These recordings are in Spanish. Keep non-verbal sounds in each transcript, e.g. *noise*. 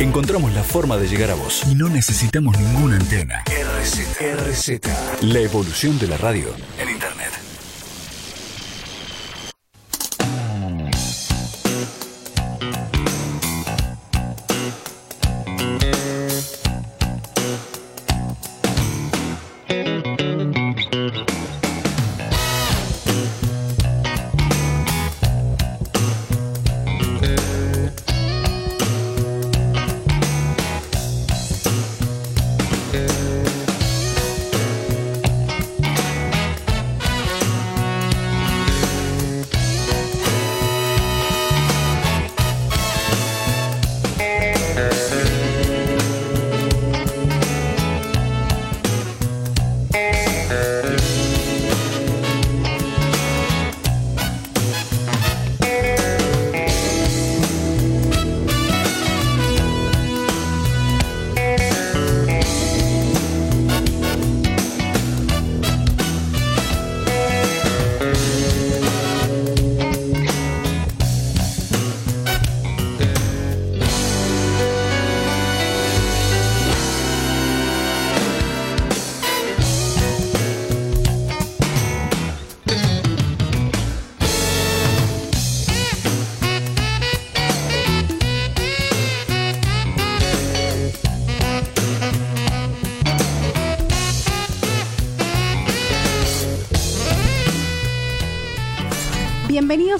Encontramos la forma de llegar a vos y no necesitamos ninguna antena. RZ. RZ. La evolución de la radio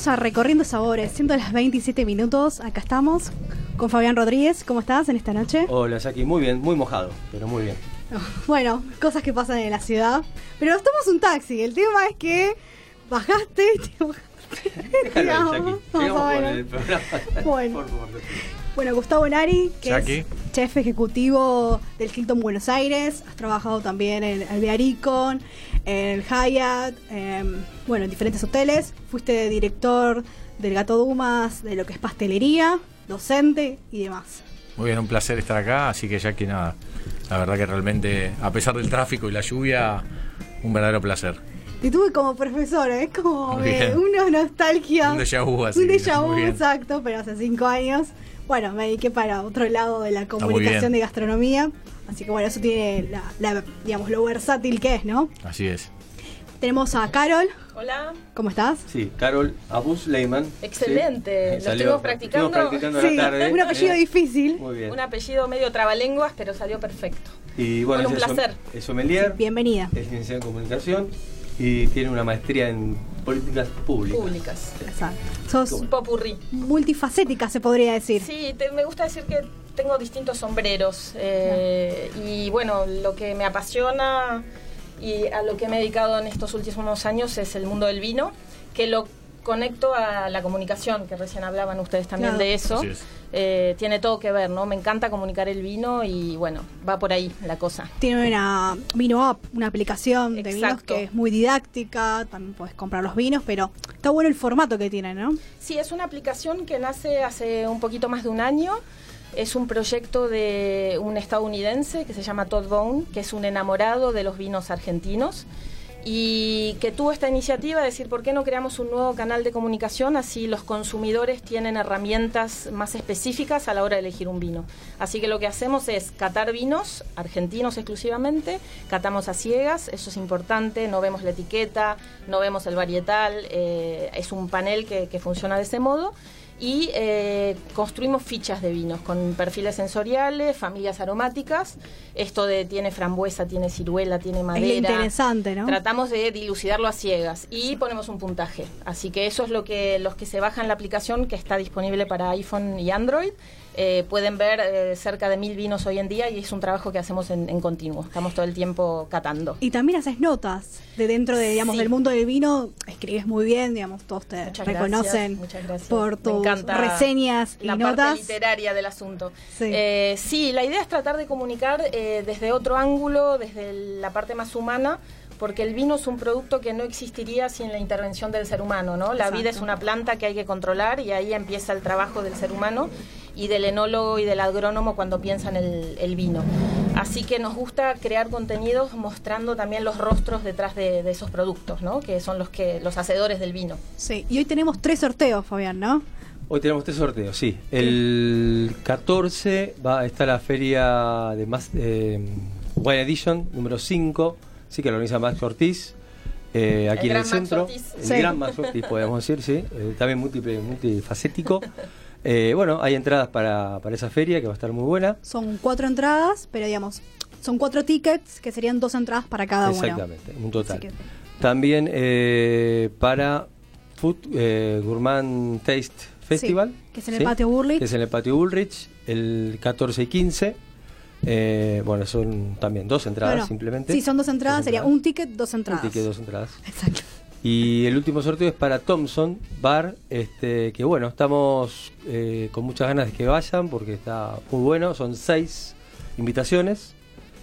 Bienvenidos a Recorriendo Sabores, siendo las 27 minutos, acá estamos con Fabián Rodríguez. ¿Cómo estás en esta noche? Hola, Jackie, muy bien, muy mojado, pero muy bien. *laughs* Bueno, cosas que pasan en la ciudad. Pero nos tomamos un taxi, el tema es que bajaste y *laughs* te bajaste. Déjalo Jackie. menos. el programa. *laughs* Bueno. Por favor. Bueno, Gustavo Nari, que Jackie. es chef ejecutivo del Hilton Buenos Aires. Has trabajado también en el Bearicon, en el Hyatt, em, bueno, en diferentes hoteles. Fuiste director del Gato Dumas, de lo que es pastelería, docente y demás. Muy bien, un placer estar acá, así que ya que nada, la verdad que realmente, a pesar del tráfico y la lluvia, un verdadero placer. Te tuve como profesora, es como Muy me- bien. una nostalgia. Un déjà vu, así, Un déjà vu, exacto, pero hace cinco años. Bueno, me dediqué para otro lado de la comunicación de gastronomía. Así que bueno, eso tiene la, la- digamos, lo versátil que es, ¿no? Así es. Tenemos a Carol. Hola, ¿Cómo estás? Sí, Carol Abus Leyman. Excelente, Sí. lo estuvimos practicando. Estuvimos practicando la Sí, tarde. un apellido Eh, difícil. Muy bien. un apellido medio trabalenguas, pero salió perfecto. Y bueno, Bueno, un es placer. Es sommelier, Bienvenida. es licenciada en comunicación y tiene una maestría en políticas públicas. Públicas. Exacto. Sos Un popurrí. multifacética, se podría decir. Sí, te- me gusta decir que tengo distintos sombreros. eh, Y bueno, lo que me apasiona y a lo que me he dedicado en estos últimos años es el mundo del vino, que lo conecto a la comunicación, que recién hablaban ustedes también Claro. de eso. Es. Eh, tiene todo que ver, ¿no? Me encanta comunicar el vino y bueno, va por ahí la cosa. Tiene una Vino App, una aplicación de vinos que es muy didáctica. También puedes comprar los vinos, pero está bueno el formato que tiene, ¿no? Sí, es una aplicación que nace hace un poquito más de un año. Es un proyecto de un estadounidense que se llama Todd Bone, que es un enamorado de los vinos argentinos y que tuvo esta iniciativa de decir, ¿por qué no creamos un nuevo canal de comunicación? Así los consumidores tienen herramientas más específicas a la hora de elegir un vino. Así que lo que hacemos es catar vinos argentinos exclusivamente, catamos a ciegas, eso es importante, no vemos la etiqueta, no vemos el varietal, eh, es un panel que, que funciona de ese modo y eh, construimos fichas de vinos con perfiles sensoriales, familias aromáticas. Esto de tiene frambuesa, tiene ciruela, tiene Es madera. interesante, ¿no? Tratamos de dilucidarlo a ciegas y ponemos un puntaje. Así que eso es lo que los que se bajan la aplicación que está disponible para iPhone y Android. Eh, pueden ver eh, cerca de mil vinos hoy en día y es un trabajo que hacemos en, en continuo. Estamos todo el tiempo catando. Y también haces notas de dentro de, digamos, Sí. del mundo del vino. Escribes muy bien, digamos, todos te Muchas reconocen gracias, por tus reseñas y la notas. parte literaria del asunto. Sí. Eh, sí, la idea es tratar de comunicar eh, desde otro ángulo, desde la parte más humana, porque el vino es un producto que no existiría sin la intervención del ser humano, ¿no? La Exacto. vida es una planta que hay que controlar y ahí empieza el trabajo del ser humano y del enólogo y del agrónomo cuando piensan el, el vino. Así que nos gusta crear contenidos mostrando también los rostros detrás de, de esos productos, ¿no? Que son los que los hacedores del vino. Sí, y hoy tenemos tres sorteos, Fabián, ¿no? Hoy tenemos tres sorteos, sí. El 14 va a estar la feria de más eh, Wine Edition número 5, sí que lo organiza Max Ortiz. eh, aquí El en el centro, Ortiz. el Sí. gran Max Ortiz, podemos decir, sí, eh, también múltiple, multifacético. *laughs* Eh, bueno, hay entradas para, para esa feria que va a estar muy buena. Son cuatro entradas, pero digamos, son cuatro tickets que serían dos entradas para cada uno. Exactamente, un total. Que- También eh, para Food eh, Gourmand Taste Festival. Sí, que es en el patio Burlich. Que es en el patio Bullrich, el 14 y 15. Eh, bueno, son también dos entradas Bueno, simplemente. Sí, son dos entradas, Dos sería un ticket, dos entradas. Un ticket, dos entradas. Exacto. Y el último sorteo es para Thompson Bar, este, que bueno, estamos eh, con muchas ganas de que vayan porque está muy bueno. Son seis invitaciones,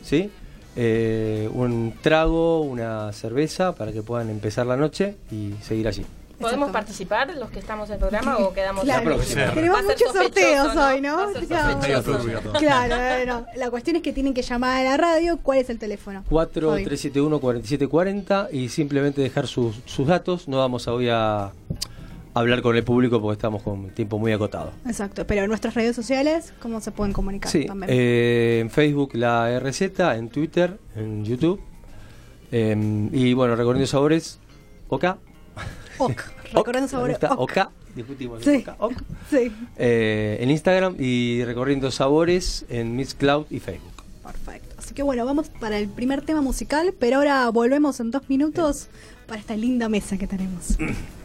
¿sí? Eh, un trago, una cerveza para que puedan empezar la noche y seguir allí. ¿Podemos participar los que estamos en el programa o quedamos Claro, La próxima. tenemos muchos sorteos hoy, ¿no? Va a ser Claro. Claro, bueno, la cuestión es que tienen que llamar a la radio. ¿Cuál es el teléfono? 4371-4740 y simplemente dejar sus, sus datos. No vamos a hoy a hablar con el público porque estamos con tiempo muy acotado. Exacto, pero en nuestras redes sociales, ¿cómo se pueden comunicar Sí, también? eh, en Facebook la RZ, en Twitter, en YouTube. eh, y bueno, recorriendo sabores, OK. OK, recordando sobre. OK. OK. Discutimos. Sí. OK, OK. Sí, Eh, en Instagram y recorriendo sabores en Miss Cloud y Facebook. perfecto. Así que bueno, vamos para el primer tema musical, pero ahora volvemos en dos minutos para esta linda mesa que tenemos. *clears throat*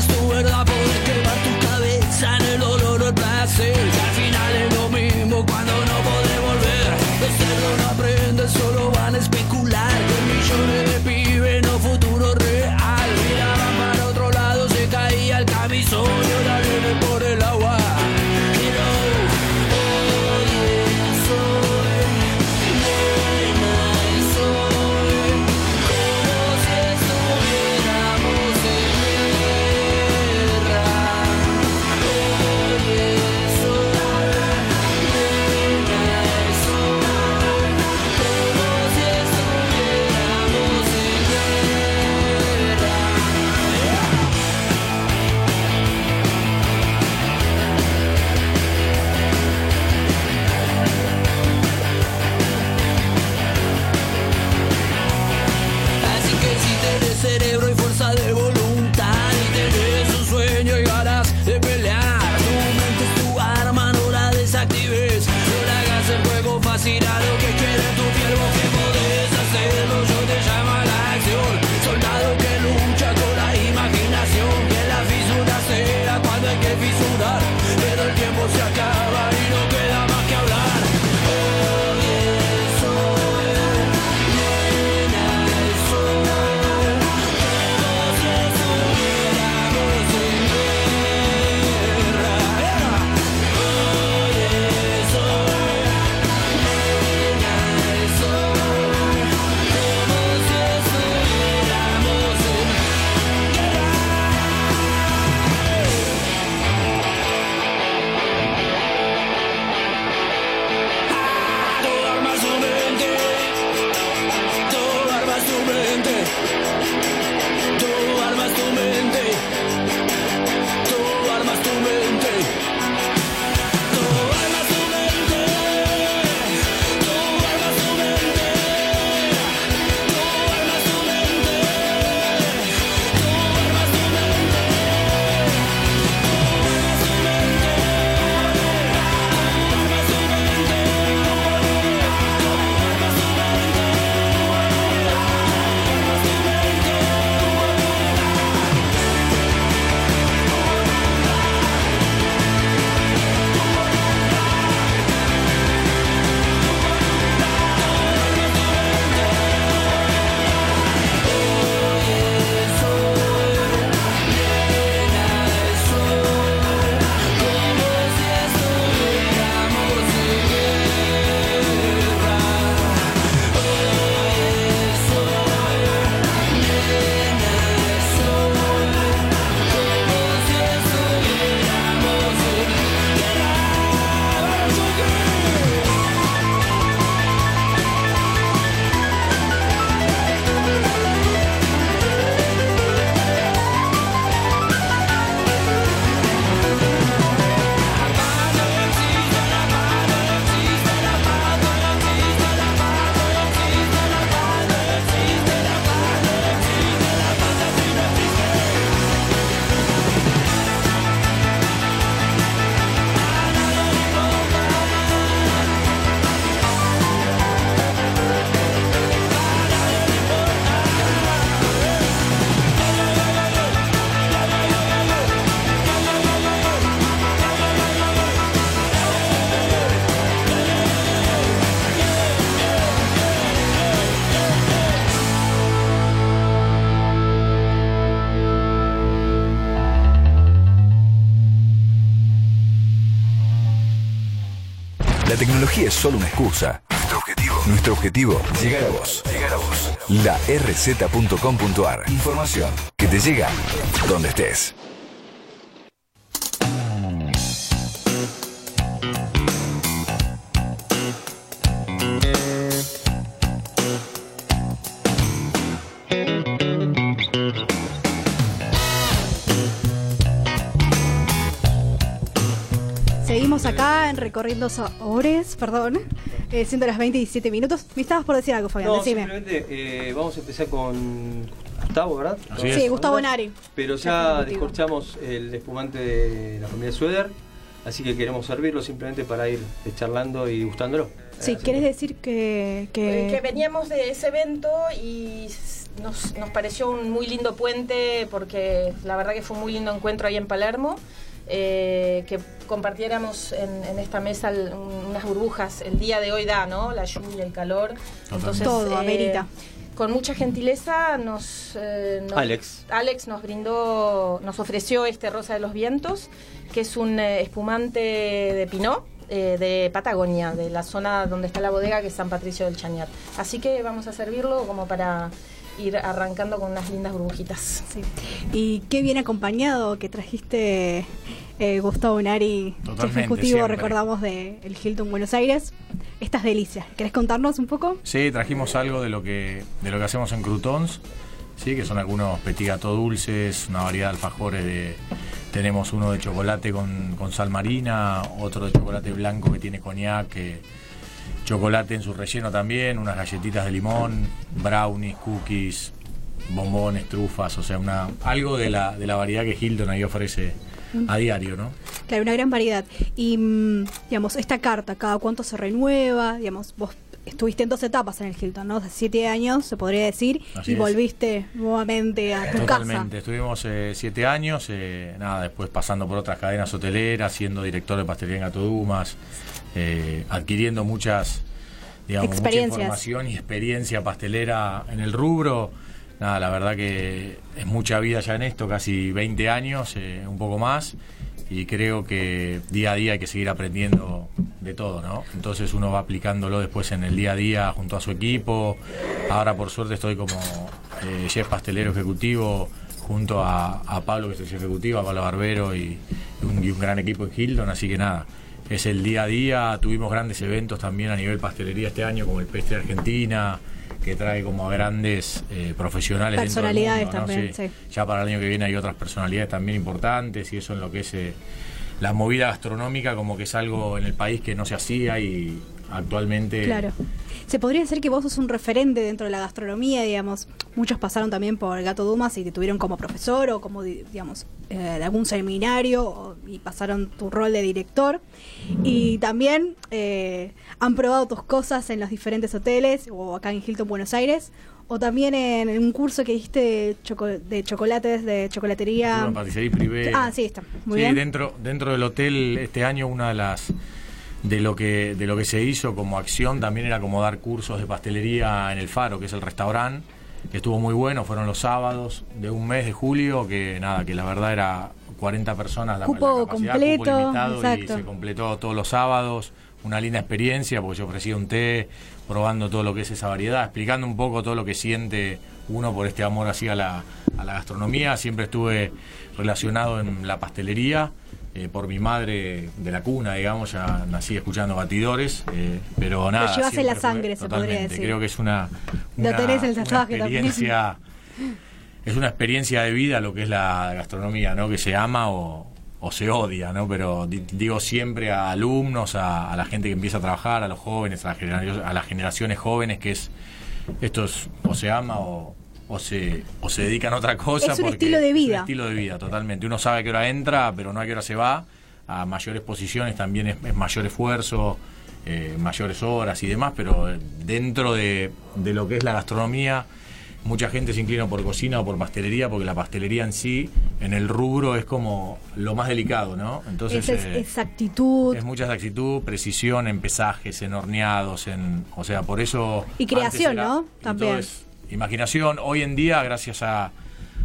es tu verdad. Poder quemar tu cabeza en el dolor o el placer. Excusa. Nuestro objetivo. Nuestro objetivo, llegar a vos. Llegar a vos. La rz.com.ar. Información que te llega donde estés. Seguimos acá en Recorriendo Sabores, perdón, eh, siendo las 20 y 17 minutos. Me estabas por decir algo, Fabián, No, decime. simplemente eh, vamos a empezar con Gustavo, ¿verdad? Así Con- es. Sí, Gustavo Nari. Pero Ya descorchamos el espumante de la familia Sueder, así que queremos servirlo simplemente para ir charlando y gustándolo. Sí, así ¿querés que- decir que, Eh, que, que veníamos de ese evento y nos, nos pareció un muy lindo puente porque la verdad que fue un muy lindo encuentro ahí en Palermo. Eh, que compartiéramos en, en esta mesa el- unas burbujas. El día de hoy da, ¿no? La lluvia, el calor. Entonces, Todo, amerita. Con mucha gentileza nos, eh, nos- Alex. Alex nos brindó, nos ofreció este Rosa de los Vientos, que es un eh, espumante de Pinot. eh, de Patagonia, de la zona donde está la bodega que es San Patricio del Chañar. Así que vamos a servirlo como para ir arrancando con unas lindas burbujitas. Sí. Y qué bien acompañado que trajiste eh, Gustavo Nari, chef Totalmente, ejecutivo, siempre. recordamos, de el Hilton Buenos Aires. Estas delicias. ¿Querés contarnos un poco? Sí, trajimos algo de lo que de lo que hacemos en Croutons, sí, que son algunos petit gâteaux dulces, una variedad de alfajores de tenemos uno de chocolate con, con sal marina, otro de chocolate blanco que tiene coñac, que- chocolate en su relleno también, unas galletitas de limón, brownies, cookies, bombones, trufas, o sea, una algo de la, de la variedad que Hilton ahí ofrece a diario, ¿no? Claro, una gran variedad. Y, mm, digamos, esta carta, ¿cada cuánto se renueva? Digamos, vos estuviste en dos etapas en el Hilton, ¿no? De siete años, se podría decir, Así y es. volviste nuevamente a tu Totalmente, estuvimos eh, siete años, eh, nada, después pasando por otras cadenas hoteleras, siendo director de pastelería en Gato Dumas, eh, adquiriendo muchas, digamos, mucha información y experiencia pastelera en el rubro. Nada, la verdad que es mucha vida ya en esto, casi 20 años, eh, un poco más, y creo que día a día hay que seguir aprendiendo de todo, ¿no? Entonces uno va aplicándolo después en el día a día junto a su equipo. Ahora por suerte estoy como eh, chef pastelero ejecutivo junto a, a Pablo, que es el chef ejecutivo, a Pablo Barbero y un, y un gran equipo en Hilton, así que nada. Es el día a día, tuvimos grandes eventos también a nivel pastelería este año, como el Pestre Argentina, que trae como a grandes eh, profesionales. dentro del Personalidades mundo, ¿no? también, sí. Ya para el año que viene hay otras personalidades también importantes y eso en lo que es eh, la movida gastronómica como que es algo en el país que no se hacía y actualmente Claro. Se podría decir que vos sos un referente dentro de la gastronomía, digamos. Muchos pasaron también por Gato Dumas y te tuvieron como profesor o como, di- digamos, eh, de algún seminario o- y pasaron tu rol de director. Y también eh, han probado tus cosas en los diferentes hoteles o acá en Hilton, Buenos Aires. O también en, un curso que diste de, choco- de chocolates, de chocolatería. Privé. Ah, sí, está. Muy sí, bien. dentro dentro del hotel este año una de las de lo que de lo que se hizo como acción también era como dar cursos de pastelería en el Faro, que es el restaurante, que estuvo muy bueno, fueron los sábados de un mes de julio, que nada, que la verdad era 40 personas la, Cupo la capacidad, completo, cupo limitado exacto. y se completó todos los sábados, una linda experiencia porque yo ofrecía un té, probando todo lo que es esa variedad, explicando un poco todo lo que siente uno por este amor así a la, a la gastronomía, siempre estuve relacionado en la pastelería, eh, por mi madre de la cuna, digamos, ya nací escuchando batidores, eh, pero nada. llevas en la fue- sangre, se podría decir. Creo que es una, Lo una, tenés el una también. experiencia, es una experiencia de vida lo que es la gastronomía, ¿no? Que se ama o, o se odia, ¿no? Pero di- digo siempre a alumnos, a, a la gente que empieza a trabajar, a los jóvenes, a, a las generaciones jóvenes, que es esto es o se ama o, o se o se dedican a otra cosa. Es un porque estilo de es un vida. estilo de vida, totalmente. Uno sabe a qué hora entra, pero no a qué hora se va. A mayores posiciones también es, es mayor esfuerzo, eh, mayores horas y demás, pero eh, dentro de, de lo que es la gastronomía, mucha gente se inclina por cocina o por pastelería, porque la pastelería en sí, en el rubro, es como lo más delicado, ¿no? Entonces. Es eh, exactitud. es mucha exactitud, precisión en pesajes, en horneados, en, o sea, por eso. Y creación, era- ¿no? También. Imaginación. Hoy en día, gracias a,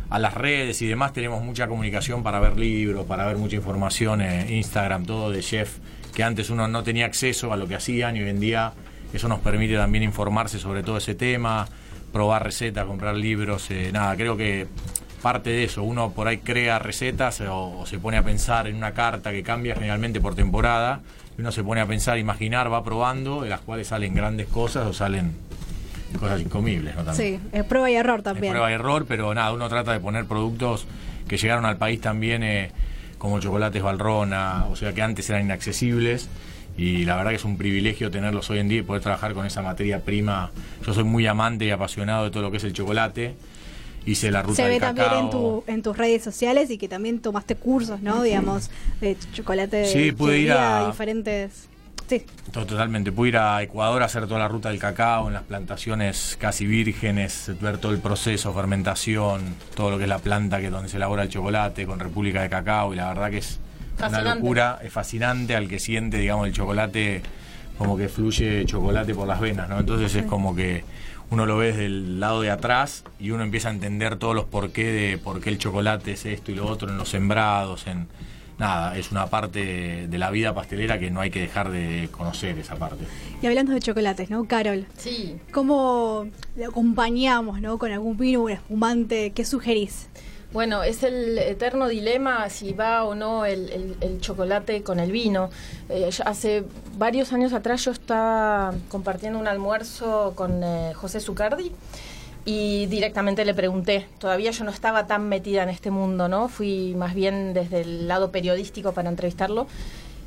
las redes y demás, tenemos mucha comunicación para ver libros, para ver mucha información, eh, Instagram, todo de chef que antes uno no tenía acceso a lo que hacían y hoy en día eso nos permite también informarse sobre todo ese tema, probar recetas, comprar libros, eh, nada, creo que parte de eso, uno por ahí crea recetas o, o se pone a pensar en una carta que cambia generalmente por temporada, y uno se pone a pensar, imaginar, va probando, de las cuales salen grandes cosas o salen cosas incomibles, ¿no? También. Sí, es prueba y error Es también. prueba y error, pero nada, uno trata de poner productos que llegaron al país también eh, como chocolates Valrona, o sea que antes eran inaccesibles y la verdad que es un privilegio tenerlos hoy en día y poder trabajar con esa materia prima. Yo soy muy amante y apasionado de todo lo que es el chocolate. Hice la ruta Se ve también cacao. en, tu, en tus redes sociales y que también tomaste cursos, ¿no? Digamos, de chocolate de Sí, pude ir a- diferentes. Sí, Totalmente. Pude ir a Ecuador a hacer toda la ruta del cacao en las plantaciones casi vírgenes, ver todo el proceso, fermentación, todo lo que es la planta que donde se elabora el chocolate con República de Cacao y la verdad que es una locura, es fascinante al que siente, digamos, el chocolate como que fluye chocolate por las venas, ¿no? Entonces es como que uno lo ve desde el lado de atrás y uno empieza a entender todos los porqué de por qué el chocolate es esto y lo otro en los sembrados, en nada, es una parte de la vida pastelera que no hay que dejar de conocer esa parte. y hablando de chocolates, ¿no? Carol, Sí. ¿cómo le acompañamos, ¿no? Con algún vino, un espumante, ¿qué sugerís? Bueno, es el eterno dilema si va o no el, el- el chocolate con el vino. Eh, hace varios años atrás yo estaba compartiendo un almuerzo con eh, José Zucardi y directamente le pregunté. Todavía yo no estaba tan metida en este mundo, ¿no? Fui más bien desde el lado periodístico para entrevistarlo.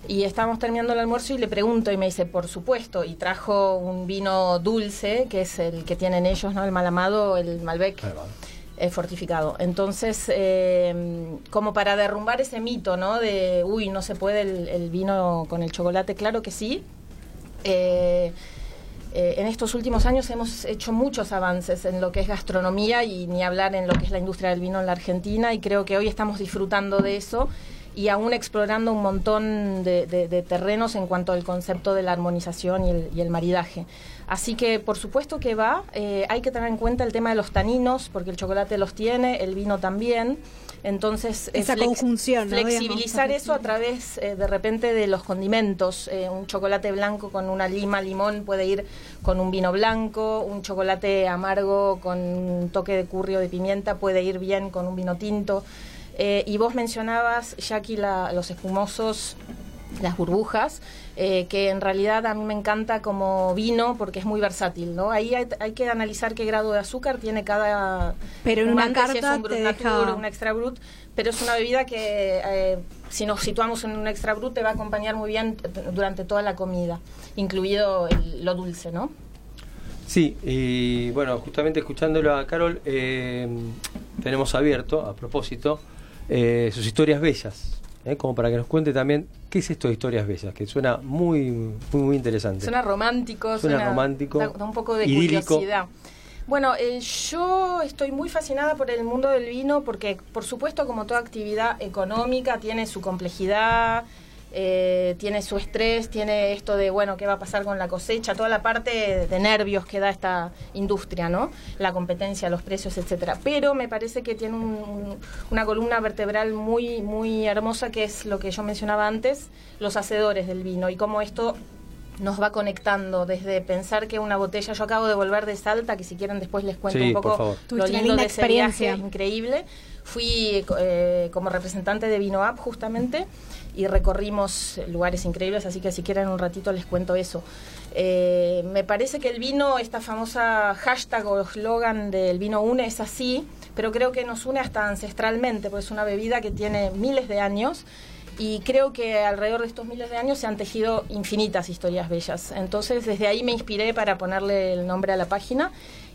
Y estábamos terminando el almuerzo y le pregunto y me dice, por supuesto, y trajo un vino dulce, que es el que tienen ellos, ¿no? El Malamado, el Malbec eh, fortificado. Entonces, eh, como para derrumbar ese mito, ¿no? De, uy, no se puede el, el vino con el chocolate, claro que sí. Eh, eh, en estos últimos años hemos hecho muchos avances en lo que es gastronomía y ni hablar en lo que es la industria del vino en la Argentina y creo que hoy estamos disfrutando de eso y aún explorando un montón de, de- terrenos en cuanto al concepto de la armonización y el, y el maridaje. Así que por supuesto que va, eh, hay que tener en cuenta el tema de los taninos, porque el chocolate los tiene, el vino también. Entonces, eh, Esa conjunción, ¿no? flexibilizar eso a través eh, de repente de los condimentos. Eh, un chocolate blanco con una lima, limón puede ir con un vino blanco, un chocolate amargo con un toque de curry o de pimienta puede ir bien con un vino tinto. Eh, y vos mencionabas, Jackie, la- los espumosos, las burbujas, eh, que en realidad a mí me encanta como vino porque es muy versátil, ¿no? Ahí hay, hay que analizar qué grado de azúcar tiene cada Pero en una si es carta un Brut te Natur, deja- un extra brut, pero es una bebida que eh, si nos situamos en un extra brut te va a acompañar muy bien durante toda la comida, incluido el- lo dulce, ¿no? Sí, y bueno, justamente escuchándolo a Carol, eh, tenemos abierto, a propósito, eh, sus historias bellas, ¿eh? como para que nos cuente también qué es esto de historias bellas, que suena muy, muy, muy interesante. Suena romántico, Suena romántico, da, da un poco de idílico. curiosidad. Bueno, eh, yo estoy muy fascinada por el mundo del vino porque, por supuesto, como toda actividad económica, tiene su complejidad, eh, tiene su estrés, tiene esto de, bueno, qué va a pasar con la cosecha, toda la parte de nervios que da esta industria, ¿no? La competencia, los precios, etcétera. Pero me parece que tiene un- un- una columna vertebral muy, muy hermosa que es lo que yo mencionaba antes, los hacedores del vino y cómo esto nos va conectando desde pensar que una botella, yo acabo de volver de Salta, que si quieren después les cuento Sí, un poco lo lindo linda de ese viaje experiencia. increíble. Fui eh, como representante de Vino Up justamente y recorrimos lugares increíbles, así que si quieren un ratito les cuento eso. Eh, me parece que el vino, esta famosa hashtag o eslogan del vino une es así, pero creo que nos une hasta ancestralmente, porque es una bebida que tiene miles de años y creo que alrededor de estos miles de años se han tejido infinitas historias bellas. Entonces, desde ahí me inspiré para ponerle el nombre a la página.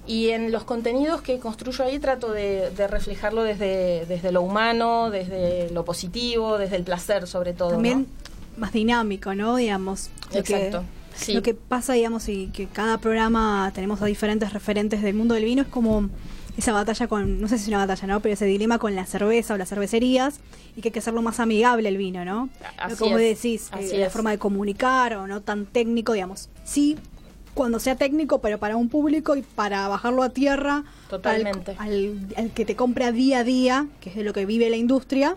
Y en los contenidos que construyo ahí trato de, de reflejarlo desde, desde lo humano, desde lo positivo, desde el placer sobre todo. También ¿no? más dinámico, ¿no? Digamos. Exacto, Que, sí. Lo que pasa, digamos, y que cada programa tenemos a diferentes referentes del mundo del vino, es como esa batalla con, no sé si es una batalla, ¿no? Pero ese dilema con la cerveza o las cervecerías y que hay que hacerlo más amigable el vino, ¿no? Así como es, decís, eh, la forma de comunicar o no tan técnico, digamos. Sí, cuando sea técnico, pero para un público y para bajarlo a tierra. Totalmente. Al, al- al que te compra día a día, que es de lo que vive la industria.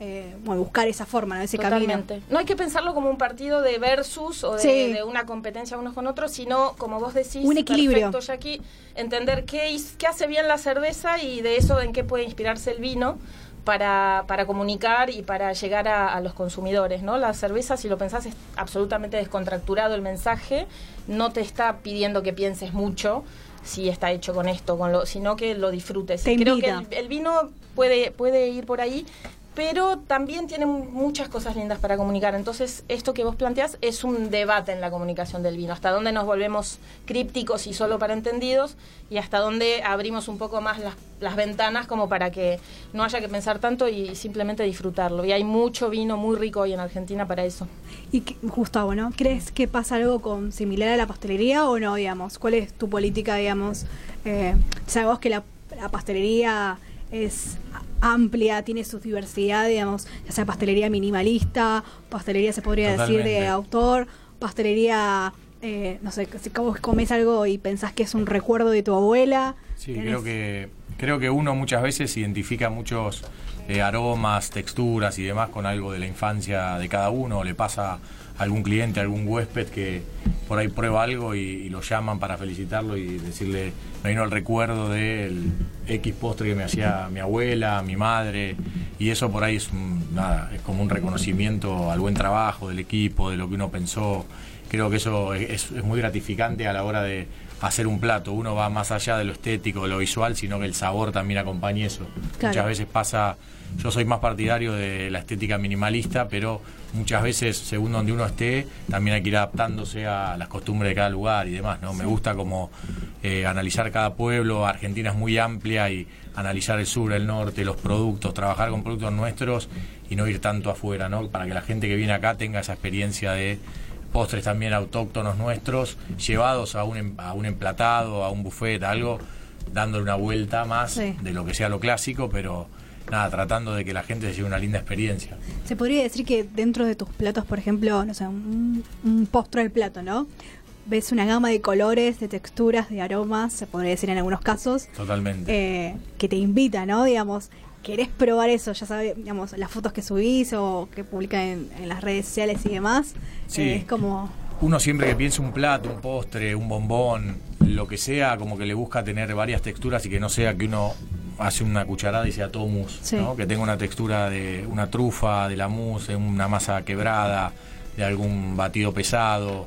Eh, bueno, buscar esa forma, ¿no? ese Totalmente. camino. No hay que pensarlo como un partido de versus o de, Sí. de una competencia unos con otros, sino, como vos decís, Un equilibrio. perfecto, Jackie, entender qué hace bien la cerveza y de eso en qué puede inspirarse el vino para, para comunicar y para llegar a, a los consumidores. ¿no? La cerveza, si lo pensás, es absolutamente descontracturado el mensaje, no te está pidiendo que pienses mucho si está hecho con esto, con lo, sino que lo disfrutes. Te Y creo que el, el vino puede, puede ir por ahí, pero también tiene mu- muchas cosas lindas para comunicar. Entonces, esto que vos planteás es un debate en la comunicación del vino. Hasta dónde nos volvemos crípticos y solo para entendidos, y hasta dónde abrimos un poco más las, las ventanas como para que no haya que pensar tanto y simplemente disfrutarlo. Y hay mucho vino muy rico hoy en Argentina para eso. Y que- Gustavo, ¿no? ¿Crees que pasa algo con similar a la pastelería o no, digamos? ¿Cuál es tu política, digamos? Eh, sabemos que la pastelería es amplia, tiene su diversidad, digamos, ya sea pastelería minimalista, pastelería se podría decir de autor, pastelería, eh, no sé, si comes algo y pensás que es un recuerdo de tu abuela. Sí, tenés- creo que, creo que uno muchas veces identifica muchos eh, aromas, texturas y demás con algo de la infancia de cada uno. Le pasa algún cliente, algún huésped que por ahí prueba algo y, y lo llaman para felicitarlo y decirle, me vino el recuerdo del X postre que me hacía mi abuela, mi madre. Y eso por ahí es, nada, es como un reconocimiento al buen trabajo del equipo, de lo que uno pensó. Creo que eso es, es muy gratificante a la hora de hacer un plato. Uno va más allá de lo estético, de lo visual, sino que el sabor también acompañe eso. Claro. Muchas veces pasa, yo soy más partidario de la estética minimalista, pero muchas veces, según donde uno esté, también hay que ir adaptándose a las costumbres de cada lugar y demás. ¿no? Me gusta como eh, analizar cada pueblo. Argentina es muy amplia y analizar el sur, el norte, los productos, trabajar con productos nuestros y no ir tanto afuera, ¿no? Para que la gente que viene acá tenga esa experiencia de postres también autóctonos nuestros, llevados a un, em- a un emplatado, a un buffet, a algo, dándole una vuelta más Sí. de lo que sea lo clásico, pero nada, tratando de que la gente se lleve una linda experiencia. Se podría decir que dentro de tus platos, por ejemplo, no sé, un, un postre del plato, ¿no? Ves una gama de colores, de texturas, de aromas, se podría decir en algunos casos, Totalmente. eh, que te invita, ¿no? Digamos, querés probar eso, ya sabes, digamos, las fotos que subís o que publican en, en las redes sociales y demás. Sí. eh, es como, Uno siempre que piensa un plato, un postre, un bombón, lo que sea, como que le busca tener varias texturas y que no sea que uno hace una cucharada y sea todo mousse, Sí. ¿no? que tenga una textura de una trufa, de la mousse, de una masa quebrada, de algún batido pesado,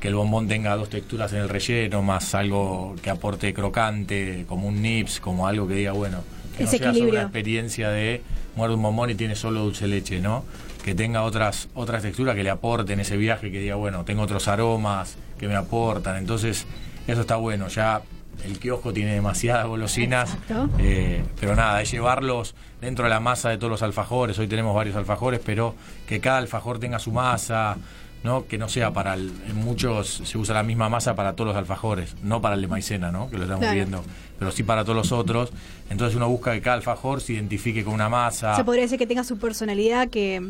que el bombón tenga dos texturas en el relleno, más algo que aporte crocante, como un nips, como algo que diga, bueno, que Ese no sea solo equilibrio. una experiencia de muerde un bombón y tiene solo dulce leche, ¿no? Que tenga otras otras texturas que le aporten ese viaje, que diga, bueno, tengo otros aromas que me aportan. Entonces, eso está bueno. Ya el kiosco tiene demasiadas golosinas, eh, pero nada, es llevarlos dentro de la masa de todos los alfajores. Hoy tenemos varios alfajores, pero que cada alfajor tenga su masa, ¿no? Que no sea para el- en muchos se usa la misma masa para todos los alfajores, no para el de maicena, ¿no? Que lo estamos Claro. viendo, pero sí para todos los otros. Entonces uno busca que cada alfajor se identifique con una masa. se podría decir que tenga su personalidad, que,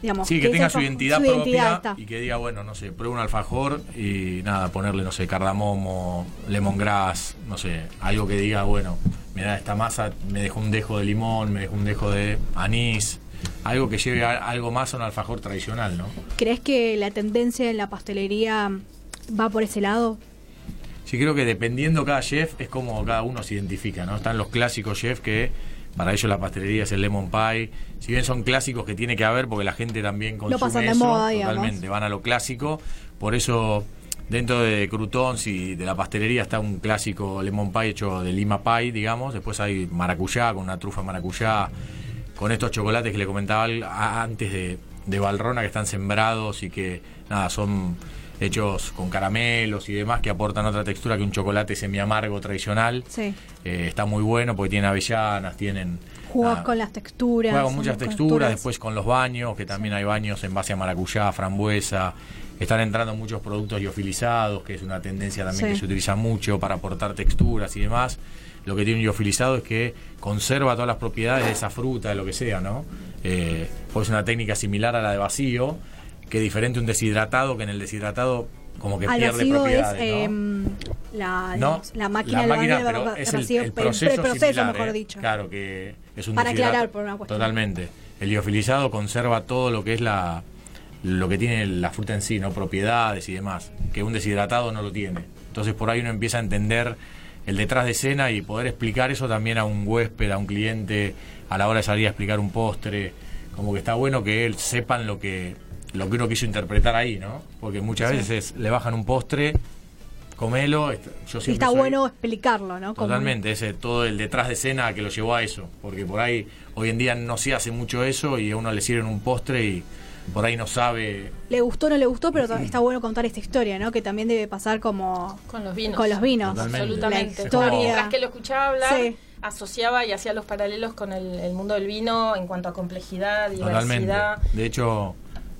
digamos, Sí, que tenga su identidad su propia identidad y que diga, bueno, no sé, prueba un alfajor y nada, ponerle, no sé, cardamomo, lemongrass, no sé, algo que diga, bueno, me da esta masa, me dejó un dejo de limón, me dejó un dejo de anís, algo que lleve a- algo más a un alfajor tradicional, ¿no? ¿Crees que la tendencia en la pastelería va por ese lado? Sí, creo que dependiendo cada chef es como cada uno se identifica, ¿no? Están los clásicos chefs que para ellos la pastelería es el lemon pie. Si bien son clásicos que tiene que haber porque la gente también consume pasan de eso, moda, digamos. totalmente, van a lo clásico. Por eso dentro de Croutons y de la pastelería está un clásico lemon pie hecho de lima pie, digamos. Después hay maracuyá con una trufa maracuyá, con estos chocolates que le comentaba antes de, de Valrona que están sembrados y que nada, son hechos con caramelos y demás que aportan otra textura que un chocolate semi amargo tradicional. Sí. Eh, está muy bueno porque tienen avellanas, tienen... Nada, con las texturas. Juega con muchas texturas, después con los baños, que también hay baños en base a maracuyá, frambuesa. Están entrando muchos productos liofilizados, que es una tendencia también Sí. que se utiliza mucho para aportar texturas y demás. Lo que tiene un liofilizado es que conserva todas las propiedades de esa fruta, de lo que sea, ¿no? Eh, pues es una técnica similar a la de vacío, que diferente un deshidratado, que en el deshidratado como que pierde vacío es propiedades, ¿no? em, la, No, la máquina, del máquina, de pero es el, el el proceso, similar, mejor ¿eh? dicho. Claro, que es un Para aclarar por una cuestión. Totalmente. El liofilizado conserva todo lo que es la lo que tiene la fruta en sí, no propiedades y demás, que un deshidratado no lo tiene. Entonces por ahí uno empieza a entender el detrás de escena y poder explicar eso también a un huésped, a un cliente, a la hora de salir a explicar un postre, como que está bueno que él sepan lo que lo que uno quiso interpretar ahí, ¿no? Porque muchas veces es- le bajan un postre, comelo, yo Y siempre está soy- bueno explicarlo, ¿no? Totalmente, ese todo el detrás de escena que lo llevó a eso, porque por ahí hoy en día no se hace mucho eso y a uno le sirven un postre y por ahí no sabe. Le gustó o no le gustó, pero ta- está bueno contar esta historia, ¿no? Que también debe pasar como Con los vinos. con los vinos. Totalmente. Absolutamente. La historia. Mientras que lo escuchaba hablar, Sí. asociaba y hacía los paralelos con el, el mundo del vino en cuanto a complejidad, Totalmente. diversidad. De hecho,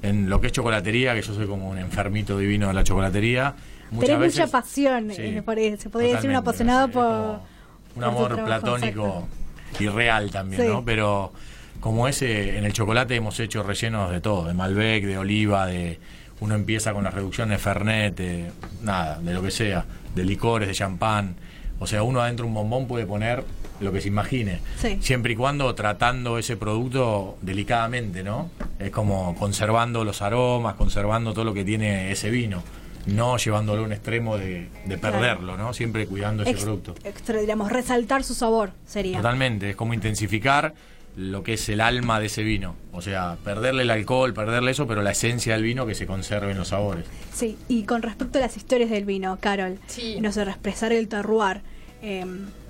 en lo que es chocolatería, que yo soy como un enfermito divino de la chocolatería, muchas Tenés veces, mucha pasión, Sí, eh, por- se podría decir un apasionado por, un por amor trabajo, platónico exacto. y real también, Sí. ¿no? Pero como ese, en el chocolate hemos hecho rellenos de todo, de Malbec, de oliva, de uno empieza con las reducciones Fernet, de, nada, de lo que sea, de licores, de champán. O sea, uno adentro de un bombón puede poner lo que se imagine, Sí. siempre y cuando tratando ese producto delicadamente, ¿no? Es como conservando los aromas, conservando todo lo que tiene ese vino, no llevándolo a un extremo de, perderlo, ¿no? Siempre cuidando ese Ex- producto. extra, digamos, resaltar su sabor sería. Totalmente, es como intensificar lo que es el alma de ese vino. O sea, perderle el alcohol, perderle eso, pero la esencia del vino que se conserve en los sabores. Sí, y con respecto a las historias del vino, Carol, Sí. no sé, expresar el terroir, eh,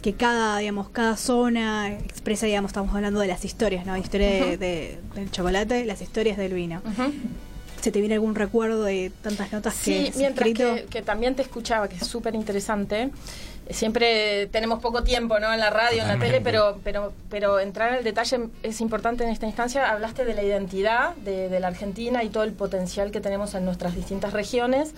que cada, digamos, cada zona expresa, digamos, estamos hablando de las historias, ¿no? Historia de- de- del chocolate, las historias del vino. Ujú. ¿Se te viene algún recuerdo de tantas notas que Sí, has mientras escrito? que, que también te escuchaba, que es súper interesante. Siempre tenemos poco tiempo ¿no? en la radio, en la tele, pero, pero, pero entrar en el detalle es importante en esta instancia. Hablaste de la identidad de, de la Argentina y todo el potencial que tenemos en nuestras distintas regiones.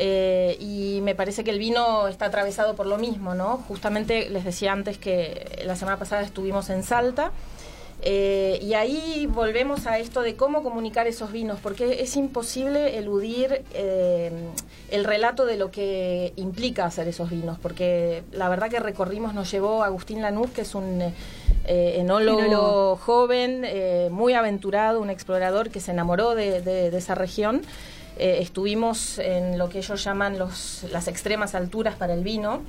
Eh, y me parece que el vino está atravesado por lo mismo, ¿no? Justamente les decía antes que la semana pasada estuvimos en Salta. Eh, y ahí volvemos a esto de cómo comunicar esos vinos, porque es imposible eludir eh, el relato de lo que implica hacer esos vinos, porque la verdad que recorrimos, nos llevó Agustín Lanús, que es un eh, enólogo, Enólogo. joven, muy aventurado, un explorador que se enamoró de, de- de esa región. Eh, estuvimos en lo que ellos llaman los, las extremas alturas para el vino,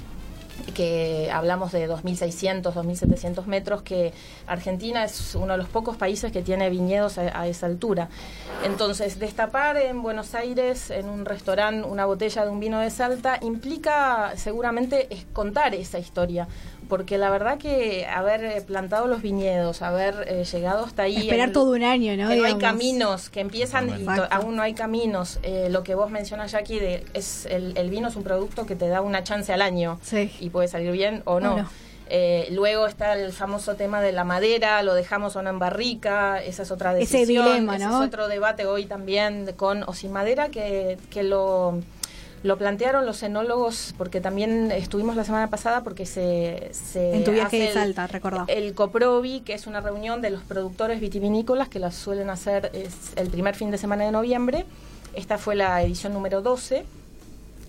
que hablamos de 2.600, 2.700 metros, que Argentina es uno de los pocos países que tiene viñedos a, a esa altura. Entonces, destapar en Buenos Aires, en un restaurante, una botella de un vino de Salta, implica seguramente es contar esa historia. Porque la verdad que haber eh, plantado los viñedos, haber eh, llegado hasta ahí... Esperar todo un año, ¿no? que no hay caminos que empiezan y to- aún no hay caminos. Eh, lo que vos mencionas, Jackie, de, es el, el vino es un producto que te da una chance al año Sí. y puede salir bien o no. Eh, luego está el famoso tema de la madera, lo dejamos o no en barrica, esa es otra Ese decisión. ese es otro debate hoy también de- con o sin madera que, que lo, lo plantearon los enólogos, porque también estuvimos la semana pasada porque se... se En tu viaje hace de el- Salta, recordá. el Coprovi, que es una reunión de los productores vitivinícolas que las suelen hacer es el primer fin de semana de noviembre. Esta fue la edición número 12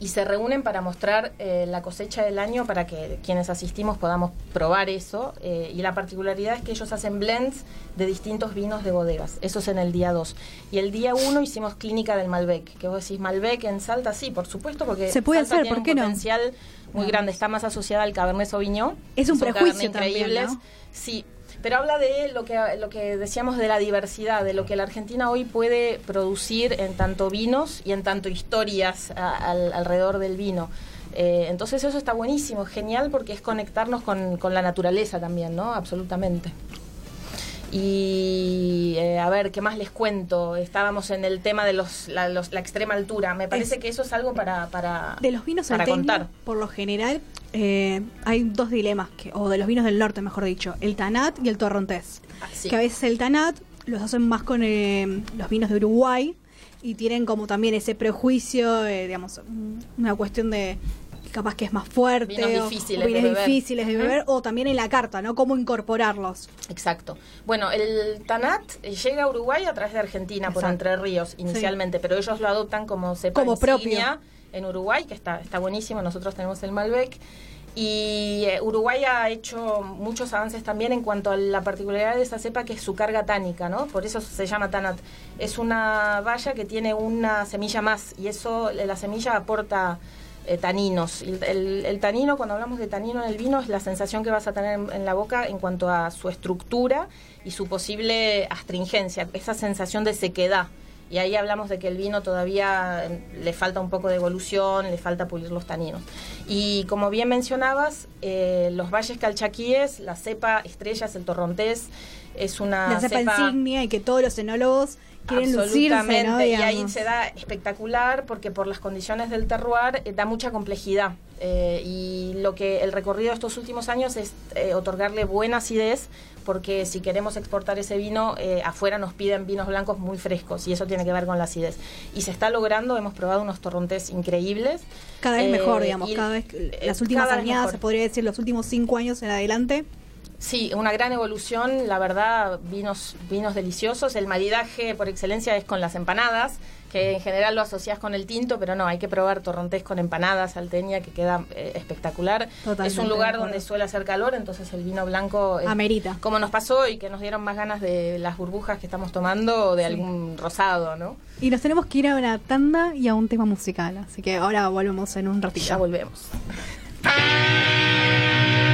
y se reúnen para mostrar eh, la cosecha del año para que quienes asistimos podamos probar eso. eh, y la particularidad es que ellos hacen blends de distintos vinos de bodegas. Eso es en el día 2. Y el día 1 hicimos clínica del Malbec. Que vos decís Malbec en Salta, sí, por supuesto, porque Se puede Salta hacer, tiene ¿por qué un no? potencial muy grande. Está más asociada al Cabernet Sauvignon. Es un prejuicio también. Sí, pero habla de lo que, lo que decíamos de la diversidad, de lo que la Argentina hoy puede producir en tanto vinos y en tanto historias al- alrededor del vino. Eh, entonces eso está buenísimo, genial porque es conectarnos con, con la naturaleza también, ¿no? Absolutamente. Y eh, a ver, ¿qué más les cuento? Estábamos en el tema de los, la, los- la extrema altura. Me parece Es- que eso es algo para, para, De los vinos para salteños, contar. por lo general, eh, hay dos dilemas, que, o de los vinos del norte, mejor dicho, el Tanat y el Torrontés. Ah, sí. Que a veces el Tanat los hacen más con eh, los vinos de Uruguay y tienen como también ese prejuicio, eh, digamos, una cuestión de capaz que es más fuerte, Vinos difíciles o vinos de beber. difíciles de beber, o también en la carta, ¿no? Cómo incorporarlos. Exacto. Bueno, el Tanat eh, llega a Uruguay a través de Argentina por. Entre Ríos inicialmente, pero ellos lo adoptan como cepa Como propio. en Uruguay, que está, está buenísimo. Nosotros tenemos el Malbec. Y eh, Uruguay ha hecho muchos avances también en cuanto a la particularidad de esa cepa, que es su carga tánica, ¿no? Por eso se llama Tanat. Es una valla que tiene una semilla más y eso, la semilla aporta eh, taninos. El, el- el tanino, cuando hablamos de tanino en el vino, es la sensación que vas a tener en, en la boca en cuanto a su estructura y su posible astringencia, esa sensación de sequedad. Y ahí hablamos de que el vino todavía eh, le falta un poco de evolución, le falta pulir los taninos. Y como bien mencionabas, eh, los valles calchaquíes, la cepa estrellas, el torrontés, es una la cepa, insignia y que todos los enólogos quieren lucirse, Absolutamente, ¿no? y ahí se da espectacular porque por las condiciones del terroir eh, da mucha complejidad. Eh, y lo que el recorrido de estos últimos años es eh, otorgarle buena acidez, porque si queremos exportar ese vino, eh, afuera nos piden vinos blancos muy frescos y eso tiene que ver con la acidez. Y se está logrando, hemos probado unos torrontés increíbles. Cada vez mejor, digamos, cada vez, las últimas añadas, se podría decir, los últimos cinco años en adelante. Sí, una gran evolución, la verdad, vinos, vinos deliciosos. El maridaje por excelencia es con las empanadas, que en general lo asocias con el tinto, pero no, hay que probar torrontés con empanadas, salteña, que queda eh, espectacular. Totalmente es un lugar donde suele hacer calor, entonces el vino blanco... es- Amerita. Como nos pasó y que nos dieron más ganas de las burbujas que estamos tomando o de algún rosado, ¿no? Y nos tenemos que ir a una tanda y a un tema musical, así que ahora volvemos en un ratito. Ya volvemos. *laughs*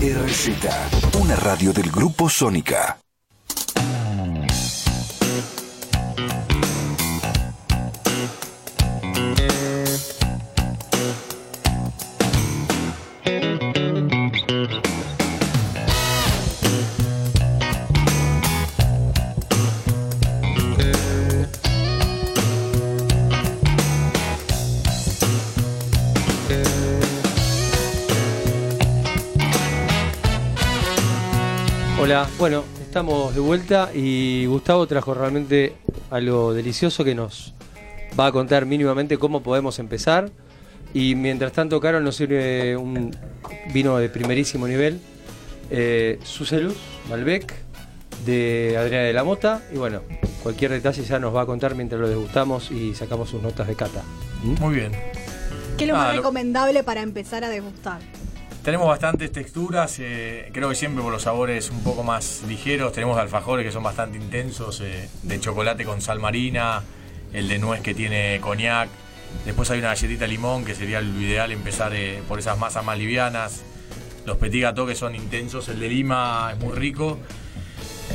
RZ, una radio del Grupo Sónica. Bueno, estamos de vuelta y Gustavo trajo realmente algo delicioso que nos va a contar mínimamente cómo podemos empezar. Y mientras tanto, Carol nos sirve un vino de primerísimo nivel, eh, Sucelus, Malbec, de Adriana de la Mota. Y bueno, cualquier detalle ya nos va a contar mientras lo degustamos y sacamos sus notas de cata. ¿Mm? Muy bien. ¿Qué es lo Ah, más lo- recomendable para empezar a degustar? Tenemos bastantes texturas, eh, creo que siempre por los sabores un poco más ligeros. Tenemos alfajores que son bastante intensos, eh, de chocolate con sal marina, el de nuez que tiene coñac. Después hay una galletita limón que sería lo ideal empezar eh, por esas masas más livianas. Los petit gâteaux que son intensos, el de Lima es muy rico.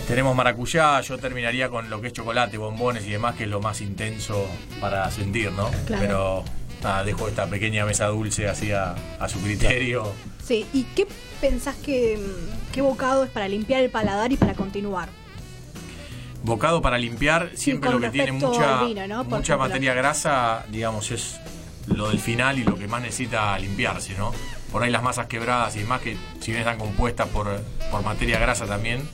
Tenemos maracuyá, yo terminaría con lo que es chocolate, bombones y demás, que es lo más intenso para sentir, ¿no? Claro. Pero nada, dejo esta pequeña mesa dulce así a, a su criterio. Sí, ¿y qué pensás que qué bocado es para limpiar el paladar y para continuar? Bocado para limpiar, siempre lo que tiene mucha, mucha ejemplo. materia grasa, digamos, es lo del final y lo que más necesita limpiarse, ¿no? Por ahí las masas quebradas y demás, que si bien están compuestas por, por materia grasa también,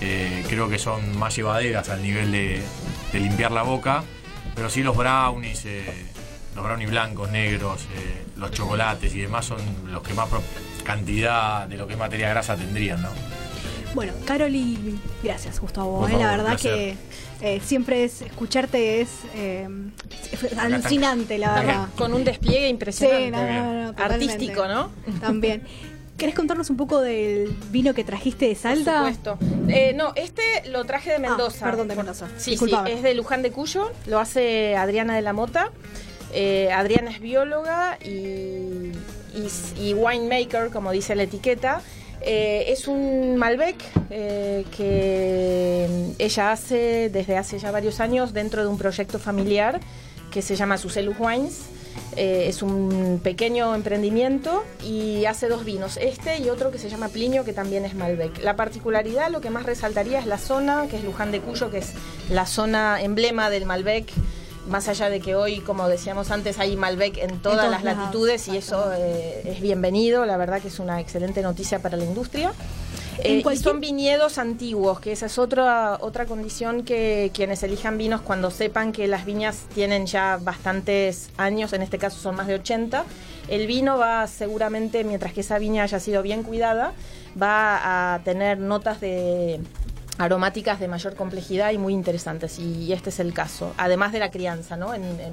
eh, creo que son más llevaderas al nivel de, de limpiar la boca, pero sí los brownies, eh, los brownies blancos, negros, eh, los chocolates y demás son los que más cantidad de lo que es materia grasa tendrían, ¿no? Bueno, Carol y gracias Gustavo, Por eh, favor, la verdad placer. que eh, siempre es escucharte es, eh, es alucinante, la verdad. Con un despliegue impresionante. Sí, no, no, no, totalmente. Artístico, ¿no? También. ¿Querés contarnos un poco del vino que trajiste de Por Salta? supuesto. Eh, no, este lo traje de Mendoza. Ah, perdón, de Mendoza. Sí, Disculpame. sí, es de Luján de Cuyo, lo hace Adriana de la Mota. Eh, Adriana es bióloga y, y, y winemaker, como dice la etiqueta. Eh, es un Malbec eh, que ella hace desde hace ya varios años dentro de un proyecto familiar que se llama Sucelus Wines. Eh, es un pequeño emprendimiento y hace dos vinos, este y otro que se llama Plinio, que también es Malbec. La particularidad, lo que más resaltaría es la zona, que es Luján de Cuyo, que es la zona emblema del Malbec, más allá de que hoy, como decíamos antes, hay Malbec en todas las latitudes y eso eh, es bienvenido, la verdad que es una excelente noticia para la industria. Eh, y cualquier- son viñedos antiguos, que esa es otra, otra condición que quienes elijan vinos cuando sepan que las viñas tienen ya bastantes años, en este caso son más de 80, el vino va seguramente, mientras que esa viña haya sido bien cuidada, va a tener notas de aromáticas de mayor complejidad y muy interesantes y este es el caso, además de la crianza, ¿no? En- en-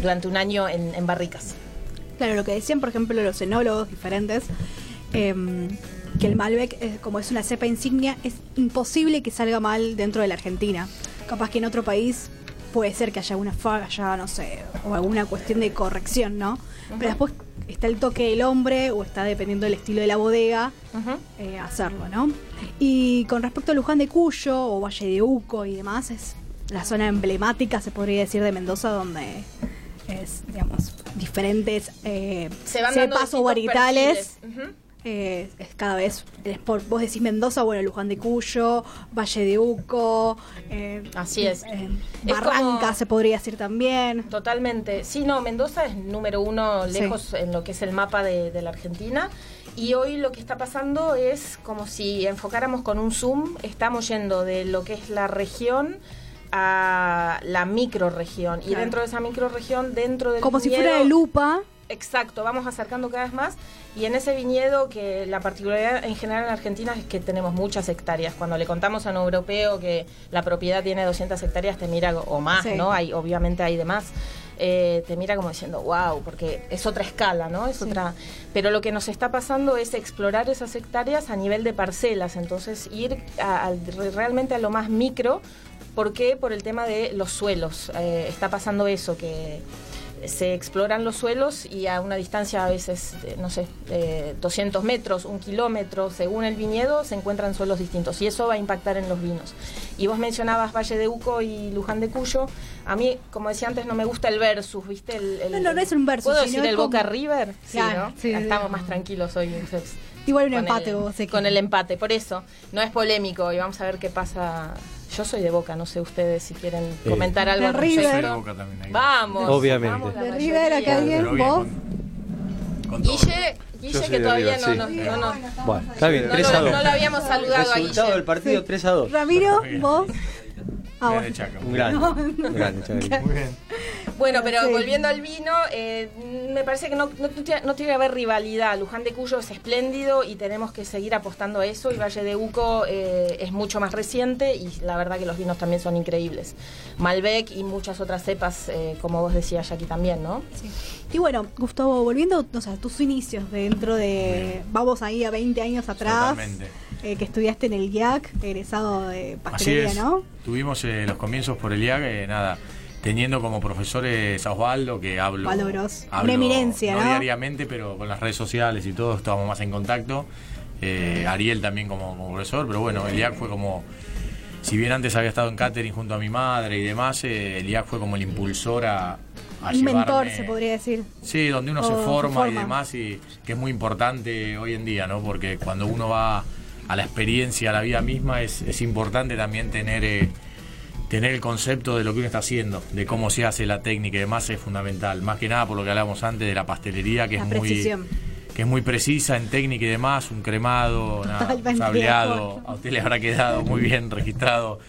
durante un año en, en barricas. Claro, lo que decían, por ejemplo, los enólogos diferentes, em, que el Malbec, eh, como es una cepa insignia, es imposible que salga mal dentro de la Argentina. Capaz que en otro país puede ser que haya una falla, no sé, o alguna cuestión de corrección, ¿no? Pero después está el toque del hombre, o está dependiendo del estilo de la bodega, eh, hacerlo, ¿no? Y con respecto a Luján de Cuyo o Valle de Uco y demás, es la zona emblemática, se podría decir, de Mendoza, donde es, digamos, diferentes eh, Se van dando cepas o varietales. Eh, es cada vez, vos decís Mendoza, bueno, Luján de Cuyo, Valle de Uco, eh, Así es. eh, Barranca como- se podría decir también. Totalmente. Sí, no, Mendoza es número uno Sí. lejos en lo que es el mapa de, de la Argentina. Y hoy lo que está pasando es como si enfocáramos con un zoom, estamos yendo de lo que es la región a la microrregión. Y dentro de esa microrregión, dentro del Como si fuera de lupa. Exacto, vamos acercando cada vez más. Y en ese viñedo, que la particularidad en general en Argentina es que tenemos muchas hectáreas. Cuando le contamos a un europeo que la propiedad tiene 200 hectáreas, te mira, o más, Sí. ¿no? Hay, obviamente hay de más. Eh, te mira como diciendo, wow, porque es otra escala, ¿no? Es Sí. otra. Pero lo que nos está pasando es explorar esas hectáreas a nivel de parcelas. Entonces, ir a- realmente a lo más micro ¿Por qué? Por el tema de los suelos. Eh, está pasando eso, que se exploran los suelos y a una distancia a veces, de, no sé, de 200 metros, un kilómetro, según el viñedo, se encuentran suelos distintos y eso va a impactar en los vinos. Y vos mencionabas Valle de Uco y Luján de Cuyo. A mí, como decía antes, no me gusta el versus, ¿viste? El, el- No, no, no es un versus, ¿Puedo decir el como- Boca River? Sí, Claro, ¿no? sí, Estamos sí. más tranquilos hoy. entonces, Igual un empate el- vos. Con el empate, por eso. No es polémico y vamos a ver qué pasa. Yo soy de Boca, no sé ustedes si quieren Eh, comentar algo. de al River. Soy de Boca también, ahí. Vamos. Obviamente. vamos De River, acá alguien, vos. con- con. Guille, Guille que todavía River, no, sí. no, no, no. Bueno, está bien, No 3 a lo, 2. no lo habíamos saludado a Resultado Guille. del partido 3 a 2. Ramiro, vos. Ah, bueno. Un grande. Un grande, Chacarita. Muy bien. Bueno, pero Sí. volviendo al vino, eh, me parece que no, no, tiene- no tiene que haber rivalidad. Luján de Cuyo es espléndido y tenemos que seguir apostando a eso. Y Valle de Uco eh, es mucho más reciente y la verdad que los vinos también son increíbles. Malbec y muchas otras cepas, eh, como vos decías, Jackie, también, ¿no? Sí. Y bueno, Gustavo, volviendo o sea, a tus inicios dentro de. Vamos ahí a 20 años atrás. Totalmente. Eh, que estudiaste en el IAC, egresado de Así pastelería, es. ¿no? Tuvimos eh, los comienzos por el IAG, eh, nada, teniendo como profesores a Osvaldo, que hablo. Osvaldo Gross. hablo Una eminencia, ¿no? diariamente, pero con las redes sociales y todo estábamos más en contacto. Ariel también como, como profesor, pero bueno, el IAC fue como. Si bien antes había estado en catering junto a mi madre y demás, el IAC fue como el impulsor a. Un mentor, se podría decir. Sí, donde uno se se forma, y demás, y que es muy importante hoy en día, ¿no? Porque cuando uno va a la experiencia, a la vida misma, es, es importante también tener, eh, tener el concepto de lo que uno está haciendo, de cómo se hace la técnica y demás, es fundamental. Más que nada por lo que hablábamos antes de la pastelería, que La es muy que es muy precisa en técnica y demás, un cremado, nada, un sableado, a usted le habrá quedado muy bien registrado.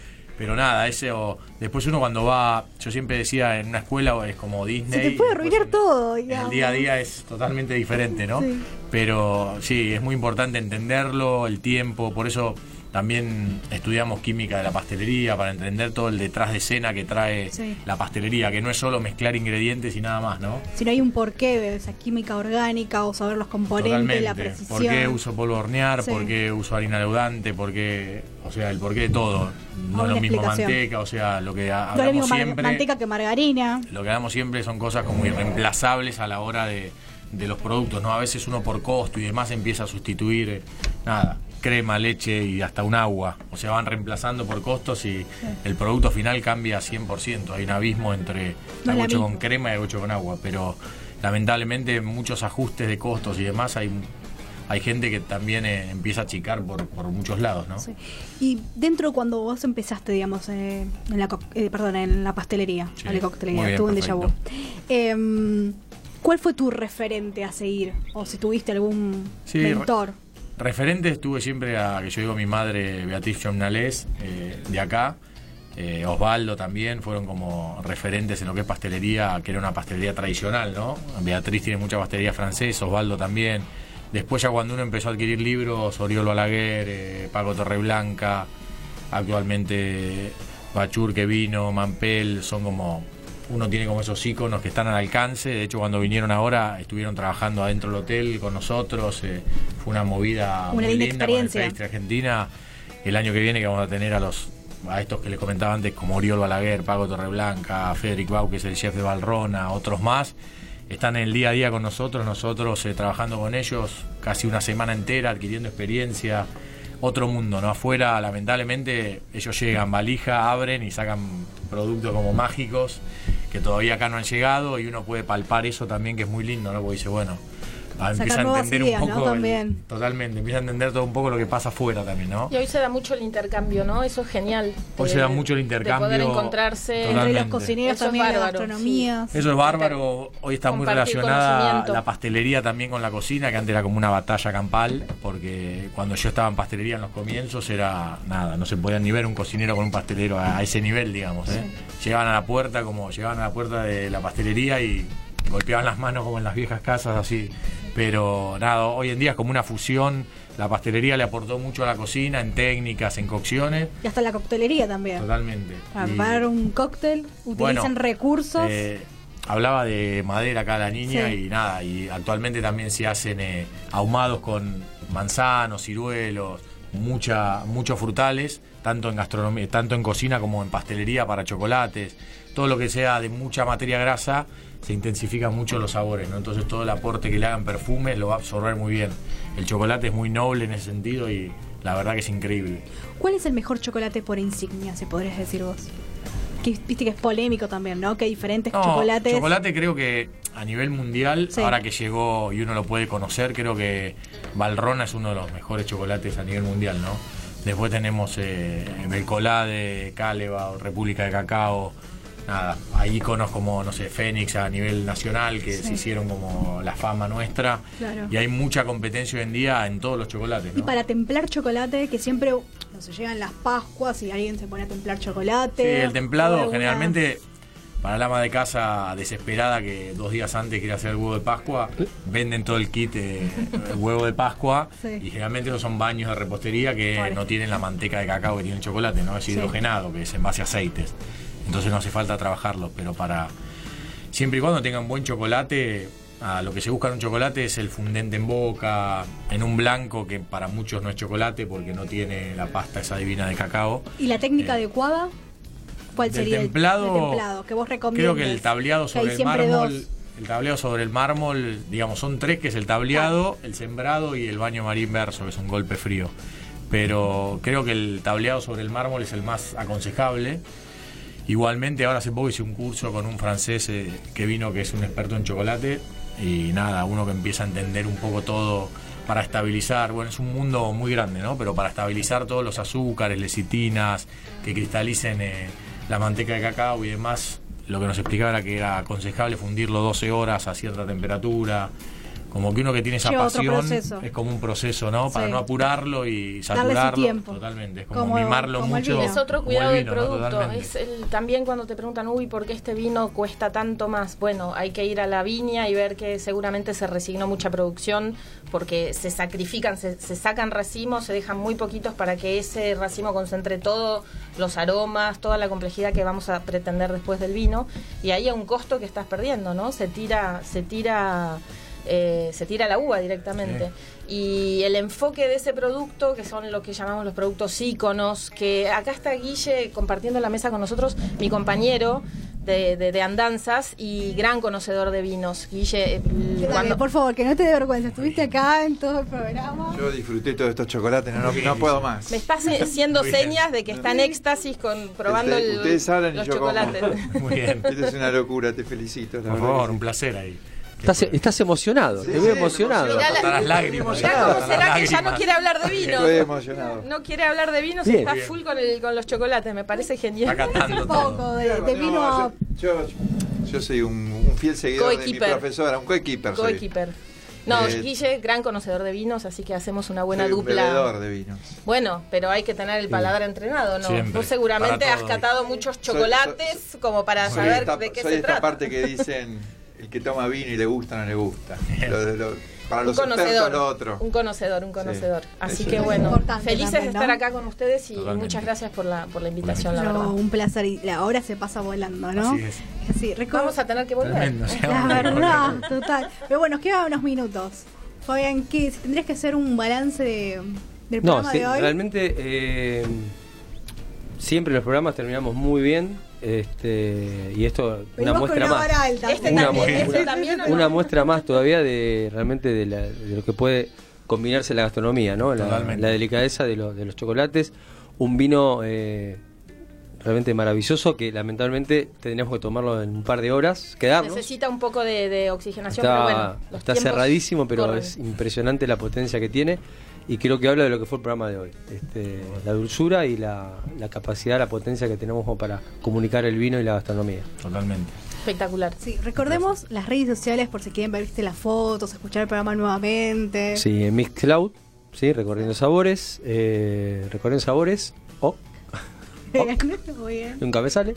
Pero nada, ese o después uno cuando va, yo siempre decía en una escuela es como Disney. Se te puede arruinar todo, el día a día es totalmente diferente, ¿no? Sí. Pero sí, es muy importante entenderlo, el tiempo, por eso también estudiamos química de la pastelería para entender todo el detrás de escena que trae Sí. la pastelería, que no es solo mezclar ingredientes y nada más, ¿no? Si no hay un porqué de esa química orgánica o saber los componentes, la precisión. ¿Por qué uso polvo hornear? Sí. ¿Por qué uso harina leudante? ¿Por qué? O sea, el porqué de todo. No Una es lo mismo manteca, o sea, lo que ha- hablamos siempre. manteca que margarina. Lo que hablamos siempre son cosas como irreemplazables a la hora de, de los productos, ¿no? A veces uno por costo y demás empieza a sustituir, eh, nada, crema, leche y hasta un agua. O sea, van reemplazando por costos y el producto final cambia 100%. Hay un abismo entre No misma. con crema y algo hecho con agua. Pero lamentablemente muchos ajustes de costos y demás hay... Hay gente que también eh, empieza a achicar por, por muchos lados, ¿no? Sí. Y dentro cuando vos empezaste, digamos, eh, en la eh, perdón, en la pastelería, Sí, en la coctelería, estuve en Déjà Vu. Em, ¿Cuál fue tu referente a seguir? O si tuviste algún Sí, mentor. Referentes tuve siempre a, que yo digo, mi madre Beatriz Chomnales, eh, de acá, eh, Osvaldo también, fueron como referentes en lo que es pastelería, que era una pastelería tradicional, ¿no? Beatriz tiene mucha pastelería francesa, Osvaldo también. Después ya cuando uno empezó a adquirir libros, Oriol Balaguer, eh, Paco Torreblanca, actualmente Bachur que vino, Mampel, son como uno tiene como esos iconos que están al alcance. De hecho, cuando vinieron ahora, estuvieron trabajando adentro del hotel con nosotros. eh, fue una movida Una muy linda con el Argentina. El año que viene que vamos a tener a los a estos que les comentaba antes, como Oriol Balaguer, Pago Torreblanca, Federic Bau, que es el chef de Valrona, otros más. Están en el día a día con nosotros, nosotros eh, trabajando con ellos casi una semana entera, adquiriendo experiencia. Otro mundo, ¿no? Afuera, lamentablemente, ellos llegan, valija, abren y sacan productos como mágicos que todavía acá no han llegado y uno puede palpar eso también, que es muy lindo, ¿no? Porque dice, bueno, ah, empieza a entender un ¿no? poco. También. totalmente, empieza a entender todo un poco lo que pasa afuera también, ¿no? Y hoy se da mucho el intercambio, ¿no? Eso es genial. Hoy de- se da mucho el intercambio. De poder encontrarse. Entre Totalmente. los cocineros Eso es también. Eso es bárbaro, hoy está muy relacionada la pastelería también con la cocina, que antes era como una batalla campal, porque cuando yo estaba en pastelería en los comienzos era nada, no se podía ni ver un cocinero con un pastelero a, a ese nivel, digamos. ¿eh? Llegaban a la puerta como llegaban a la puerta de la pastelería y golpeaban las manos como en las viejas casas, así. Pero nada, hoy en día es como una fusión, la pastelería le aportó mucho a la cocina, en técnicas, en cocciones, Y hasta la coctelería también. totalmente. Preparar un cóctel, utilizan bueno, recursos. eh, hablaba de madera acá la niña Sí. y nada, y actualmente también se hacen eh, ahumados con manzanos, ciruelos, mucha, muchos frutales, tanto en gastronomía, tanto en cocina como en pastelería para chocolates. Todo lo que sea de mucha materia grasa se intensifican mucho los sabores, ¿no? Entonces todo el aporte que le hagan perfume lo va a absorber muy bien. El chocolate es muy noble en ese sentido y la verdad que es increíble. ¿Cuál es el mejor chocolate por insignia, si podrías decir vos? Que viste que es polémico también, ¿no? Que hay diferentes No, chocolates. Chocolate creo que a nivel mundial, Sí. ahora que llegó y uno lo puede conocer, creo que Valrona es uno de los mejores chocolates a nivel mundial, ¿no? Después tenemos eh, Belcolade, Cáleva, República de Cacao. Nada, hay iconos como, no sé, Fénix a nivel nacional que Sí. se hicieron como la fama nuestra. Claro. Y hay mucha competencia hoy en día en todos los chocolates, Y para templar chocolate, que siempre, no sé, llegan las Pascuas y alguien se pone a templar chocolate. Sí, el templado alguna- generalmente para la ama de casa desesperada que dos días antes quiere hacer el huevo de Pascua, venden todo el kit de el huevo de Pascua Sí. y generalmente no son baños de repostería que Vale. no tienen la manteca de cacao que tiene el chocolate, no es Sí. hidrogenado, que es en base a aceites. Entonces no hace falta trabajarlo, pero para siempre y cuando tengan buen chocolate, a lo que se busca en un chocolate es el fundente en boca, en un blanco que para muchos no es chocolate porque no tiene la pasta esa divina de cacao. ¿Y la técnica Eh, adecuada? ¿Cuál Del sería templado, el, templado que vos recomiendas? Creo que el tableado sobre el mármol, dos. el tableado sobre el mármol, digamos, son tres que es el tableado, el sembrado y el baño marín verso, que es un golpe frío. Pero creo que el tableado sobre el mármol es el más aconsejable. Igualmente, ahora hace poco hice un curso con un francés eh, que vino, que es un experto en chocolate, y nada, uno que empieza a entender un poco todo para estabilizar, bueno, es un mundo muy grande, ¿no? Pero para estabilizar todos los azúcares, lecitinas, que cristalicen eh, la manteca de cacao y demás, lo que nos explicaba era que era aconsejable fundirlo 12 horas a cierta temperatura. Como que uno que tiene esa Lleva pasión proceso. es como un proceso, ¿no? Para Sí. no apurarlo y Darle su saturarlo. tiempo. Totalmente, es como, Como- mimarlo como el mucho. vino. Es otro cuidado el del producto. Es el, también cuando te preguntan, uy, ¿por qué este vino cuesta tanto más? Bueno, hay que ir a la viña y ver que seguramente se resignó mucha producción porque se sacrifican, se, se sacan racimos, se dejan muy poquitos para que ese racimo concentre todos los aromas, toda la complejidad que vamos a pretender después del vino. Y ahí hay un costo que estás perdiendo, ¿no? Se tira, se tira eh, se tira la uva directamente. Y el enfoque de ese producto, que son lo que llamamos los productos íconos, que acá está Guille compartiendo la mesa con nosotros, mi compañero de, de- de andanzas y gran conocedor de vinos. Guille, eh, cuando, por favor, que no te dé vergüenza. Estuviste acá en todo el programa. Yo disfruté todos estos chocolates, no, no, no puedo más. me estás haciendo Muy bien. señas de que está en éxtasis con probando Ustedes- el- ustedes hablan y los yo como. chocolates. Muy bien. *laughs* Esto es una locura, te felicito. la Por favor, un placer ahí. Estás, estás emocionado, Sí, te veo sí, emocionado. Mirá la- Hasta las lágrimas. Mirá cómo será que ya no quiere hablar de vino. Estoy emocionado. No quiere hablar de vinos, Bien. está Bien. full con, el- con los chocolates, me parece genial. Está catando Un todo. poco de, de No, vino. yo, yo, yo soy un, un fiel seguidor de mi profesora, un coequiper. Coequiper. No, Eh, Guille, gran conocedor de vinos, así que hacemos una buena Soy un dupla. bebedor de vinos. Bueno, pero hay que tener el paladar entrenado, ¿no? Siempre, Vos seguramente has catado muchos Soy- chocolates como para saber esta, de qué soy se esta trata. parte que dicen *laughs* el que toma vino y le gusta no le gusta. Lo- lo- para un los expertos conocedor, lo otro. un conocedor, un conocedor. Así Eso que bueno, felices también, de estar ¿no? acá con ustedes y Totalmente. muchas gracias por la, por la invitación, la verdad. un placer. Y la hora se pasa volando, ¿no? Así es. Así, Vamos a tener que volver. Tremendo, La verdad, total. Pero bueno, nos quedan unos minutos. Fabián, ¿qué? Si tendrías que hacer un balance de- del No, programa de hoy. realmente eh, siempre los programas terminamos muy bien. Este, y esto, una Venimos muestra una más. alta. Este Una también, muestra- este también, ¿o no? Una muestra más todavía de realmente de, la- de lo que puede combinarse la gastronomía, ¿no? La, delicadeza de, lo- de los chocolates. Un vino eh, realmente maravilloso que lamentablemente tendríamos que tomarlo en un par de horas, quedarnos. Necesita un poco de, de oxigenación, pero Está, bueno. los está cerradísimo, pero corren. es impresionante la potencia que tiene y creo que habla de lo que fue el programa de hoy. Este, la dulzura y la, la capacidad, la potencia que tenemos para comunicar el vino y la gastronomía. Totalmente. espectacular. Sí, recordemos las redes sociales por si quieren ver ¿viste, las fotos, escuchar el programa nuevamente. Sí, en Mixcloud, sí, recorriendo sabores, eh, recorriendo sabores, *laughs* o muy bien. nunca me sale.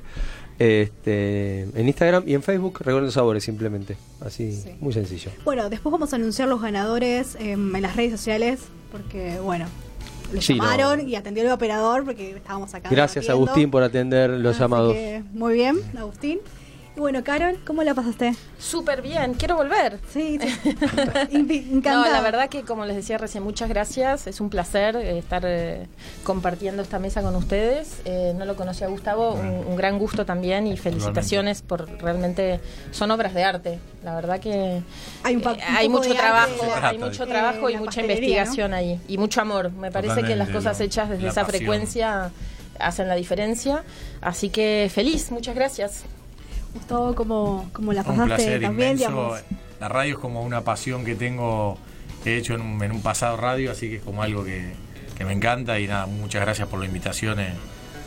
Este, en Instagram y en Facebook, recorriendo sabores simplemente. Así, Sí. muy sencillo. Bueno, después vamos a anunciar los ganadores em, en las redes sociales porque, bueno, lo Sí, llamaron no. y atendió el operador porque estábamos acá. Gracias. Agustín por atender los Así llamados. que, muy bien, Agustín. Y bueno, Carol, ¿cómo la pasaste? Súper bien, quiero volver. Sí, sí. *laughs* *laughs* No, la verdad que como les decía recién, muchas gracias. Es un placer eh, estar eh, compartiendo esta mesa con ustedes. Eh, no lo conocía a Gustavo, un, un gran gusto también y felicitaciones por realmente son obras de arte. La verdad que Hay un eh, un hay poco mucho de trabajo, arte. Hay mucho trabajo y mucha investigación ahí y mucho amor. Me parece que las cosas hechas desde esa pasión. frecuencia hacen la diferencia. Así que feliz, muchas gracias. Gustavo, ¿cómo, cómo la Un pasaste placer también? inmenso. digamos? La radio es como una pasión que tengo, he hecho en un, en un pasado radio, así que es como algo que, que me encanta y nada, muchas gracias por la invitación. eh,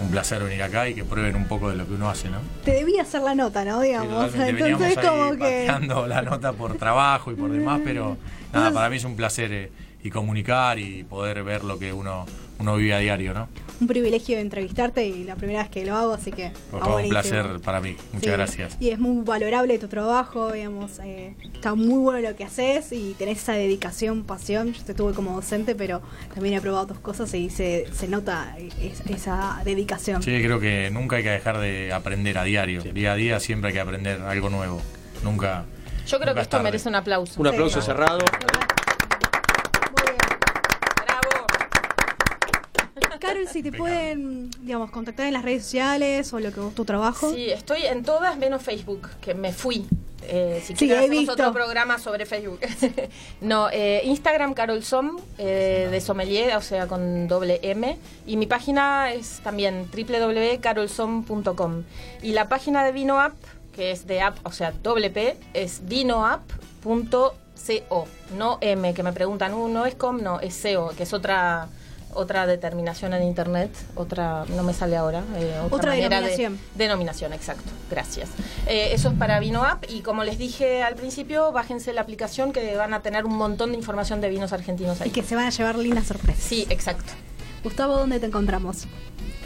un placer venir acá y que prueben un poco de lo que uno hace, ¿no? Te debía hacer la nota, ¿no? Sí, Digamos. totalmente. Entonces, ahí como que. la nota por trabajo y por demás, pero nada, para mí es un placer eh, y comunicar y poder ver lo que uno, uno vive a diario, ¿no? Un privilegio entrevistarte y la primera vez que lo hago, así que. Por favor, un placer para mí. Muchas Sí, gracias. Y es muy valorable tu trabajo, digamos, eh, está muy bueno lo que haces y tenés esa dedicación, pasión. Yo te tuve como docente, pero también he probado tus cosas y se, se nota es- esa dedicación. Sí, creo que nunca hay que dejar de aprender a diario. Día a día siempre hay que aprender algo nuevo. Nunca. Yo creo nunca que es esto tarde. merece un aplauso. Un aplauso Sí. cerrado. Muy bien. Bravo. Carol, si te pueden, digamos, contactar en las redes sociales o lo que vos tu trabajo. Sí, estoy en todas menos Facebook, que me fui. Eh, si Sí, he visto. otro programa sobre Facebook. *laughs* no, eh, Instagram Carol Som, eh, de sommelier, o sea, con doble M. Y mi página es también www.carolsom.com. Y la página de Vino App, que es de app, o sea, doble P, es vinoapp.co. No M, que me preguntan, uh, no es com, no, es CO, que es otra otra determinación en internet, otra, no me sale ahora, eh, otra, Otra manera de- denominación. Denominación, exacto. Gracias. Eh, eso es para Vino App y como les dije al principio, bájense la aplicación que van a tener un montón de información de vinos argentinos Y ahí. que se van a llevar lindas sorpresas. Sí, exacto. Gustavo, ¿dónde te encontramos?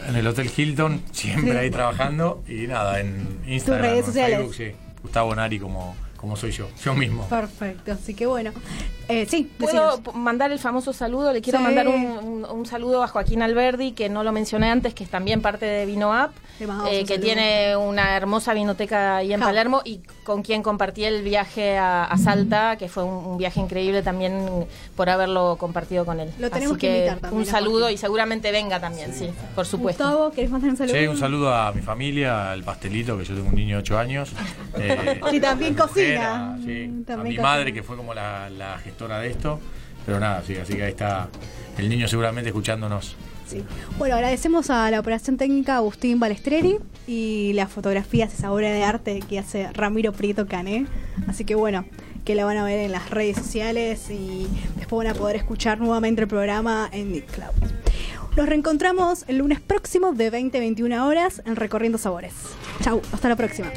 En el Hotel Hilton, siempre Sí. ahí trabajando. Y nada, en Instagram, redes en sociales. Facebook, sí. Gustavo Nari como, como soy yo, yo mismo. Perfecto, así que bueno. Eh, sí, ¿Puedo mandar el famoso saludo? Le quiero Sí. mandar un, un- un saludo a Joaquín Alberdi, que no lo mencioné antes, que es también parte de Vino App, eh, que saludo. tiene una hermosa vinoteca ahí en Ja. Palermo y con quien compartí el viaje a, a Salta, que fue un, un viaje increíble también por haberlo compartido con él. Lo tenemos Así que invitar también Un a saludo y seguramente venga también, sí, por supuesto. Gustavo, ¿querés mandar un saludo? Sí, un saludo a mi familia, al pastelito, que yo tengo un niño de 8 años. *laughs* Eh, Y también cocina. A- sí, a también mi madre, que fue como la, la gestora de esto. Pero nada, sí, así que ahí está el niño seguramente escuchándonos. Sí. Bueno, agradecemos a la operación técnica Agustín Balestreri y las fotografías, esa obra de arte que hace Ramiro Prieto Cané. Así que bueno, que la van a ver en las redes sociales y después van a poder escuchar nuevamente el programa en Mixcloud. Nos reencontramos el lunes próximo de 20 a 21 horas en Recorriendo Sabores. Chau, hasta la próxima.